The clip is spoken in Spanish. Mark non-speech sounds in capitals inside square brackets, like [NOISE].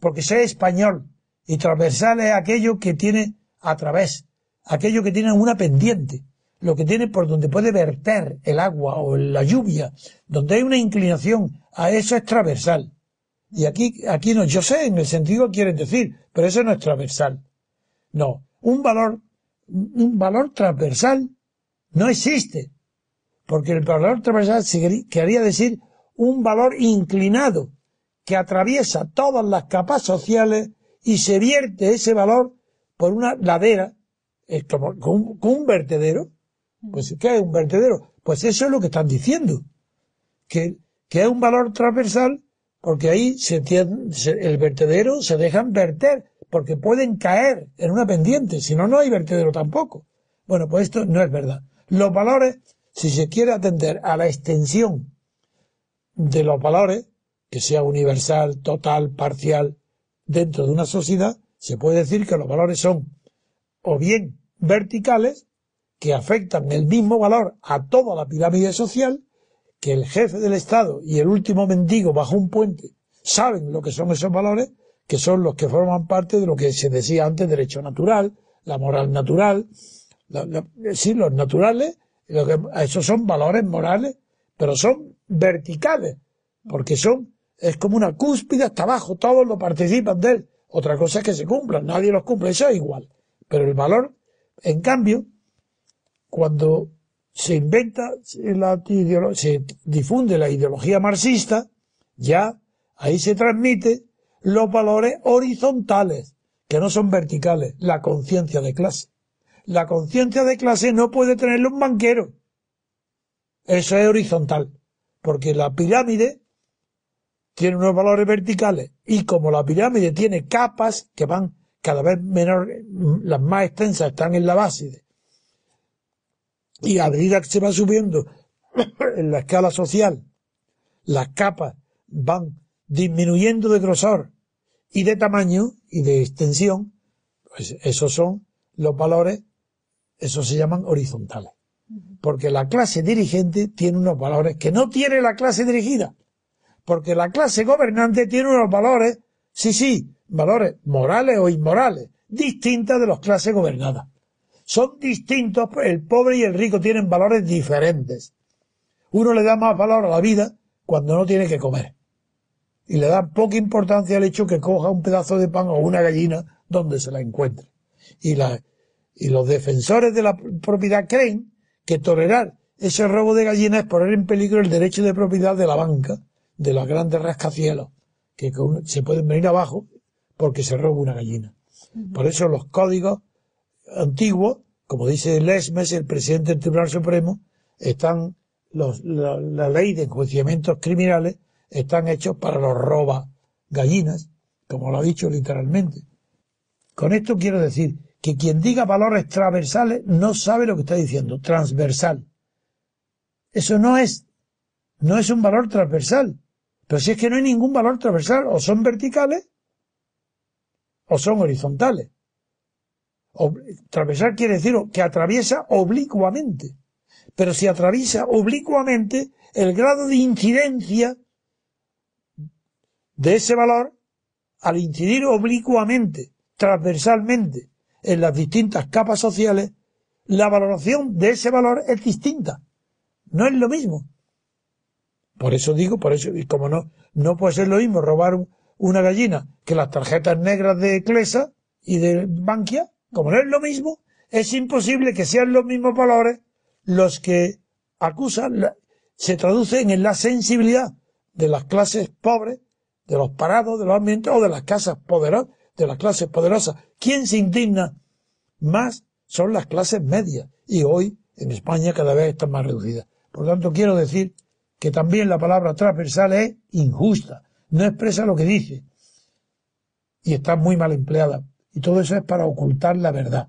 porque sea español. Y transversal es aquello que tiene a través, aquello que tiene una pendiente, lo que tiene por donde puede verter el agua o la lluvia, donde hay una inclinación, a eso es transversal. Y aquí, aquí no, yo sé en el sentido que quieren decir, pero eso no es transversal. No, un valor, un valor transversal no existe. Porque el valor transversal quería decir un valor inclinado que atraviesa todas las capas sociales y se vierte ese valor por una ladera, es como con un, vertedero. Pues, ¿qué es un vertedero? Pues eso es lo que están diciendo. Que, que es un valor transversal porque ahí se, el vertedero se dejan verter, porque pueden caer en una pendiente, si no, no hay vertedero tampoco. Bueno, pues esto no es verdad. Los valores, si se quiere atender a la extensión de los valores, que sea universal, total, parcial, dentro de una sociedad, se puede decir que los valores son o bien verticales, que afectan el mismo valor a toda la pirámide social, que el jefe del Estado y el último mendigo bajo un puente saben lo que son esos valores, que son los que forman parte de lo que se decía antes, derecho natural, la moral natural, sí, los naturales, lo que, esos son valores morales, pero son verticales, porque son, es como una cúspide hasta abajo, todos lo participan de él. Otra cosa es que se cumplan, nadie los cumple, eso es igual. Pero el valor, en cambio, cuando se inventa la se difunde la ideología marxista, ya ahí se transmite los valores horizontales, que no son verticales, la conciencia de clase. La conciencia de clase no puede tenerlo un banquero. Eso es horizontal, porque la pirámide tiene unos valores verticales y como la pirámide tiene capas que van cada vez menor, las más extensas están en la base y a medida que se va subiendo [COUGHS] en la escala social, las capas van disminuyendo de grosor y de tamaño y de extensión, pues esos son los valores, esos se llaman horizontales. Porque la clase dirigente tiene unos valores que no tiene la clase dirigida. Porque la clase gobernante tiene unos valores, sí, sí, valores morales o inmorales, distintas de las clases gobernadas. Son distintos, el pobre y el rico tienen valores diferentes. Uno le da más valor a la vida cuando no tiene que comer. Y le da poca importancia al hecho que coja un pedazo de pan o una gallina donde se la encuentre. Y, la, y los defensores de la propiedad creen que tolerar ese robo de gallinas es poner en peligro el derecho de propiedad de la banca, de los grandes rascacielos, que se pueden venir abajo porque se roba una gallina. Por eso los códigos antiguos, como dice Lesmes, el presidente del Tribunal Supremo, están los, la, ley de enjuiciamientos criminales están hechos para los roba gallinas, como lo ha dicho literalmente. Con esto quiero decir que quien diga valores transversales no sabe lo que está diciendo, transversal. Eso no es, no es un valor transversal. Pero si es que no hay ningún valor transversal, o son verticales o son horizontales. Atravesar quiere decir que atraviesa oblicuamente. Pero si atraviesa oblicuamente, el grado de incidencia de ese valor, al incidir oblicuamente, transversalmente, en las distintas capas sociales, la valoración de ese valor es distinta. No es lo mismo. Por eso digo, por eso, y como no, no puede ser lo mismo robar una gallina que las tarjetas negras de Clesa y de Bankia, como no es lo mismo, es imposible que sean los mismos valores los que acusan, se traducen en la sensibilidad de las clases pobres, de los parados, de los ambientes o de las casas poderosas, de las clases poderosas. ¿Quién se indigna más? Son las clases medias y hoy en España cada vez están más reducidas. Por lo tanto, quiero decir que también la palabra transversal es injusta, no expresa lo que dice y está muy mal empleada. Y todo eso es para ocultar la verdad.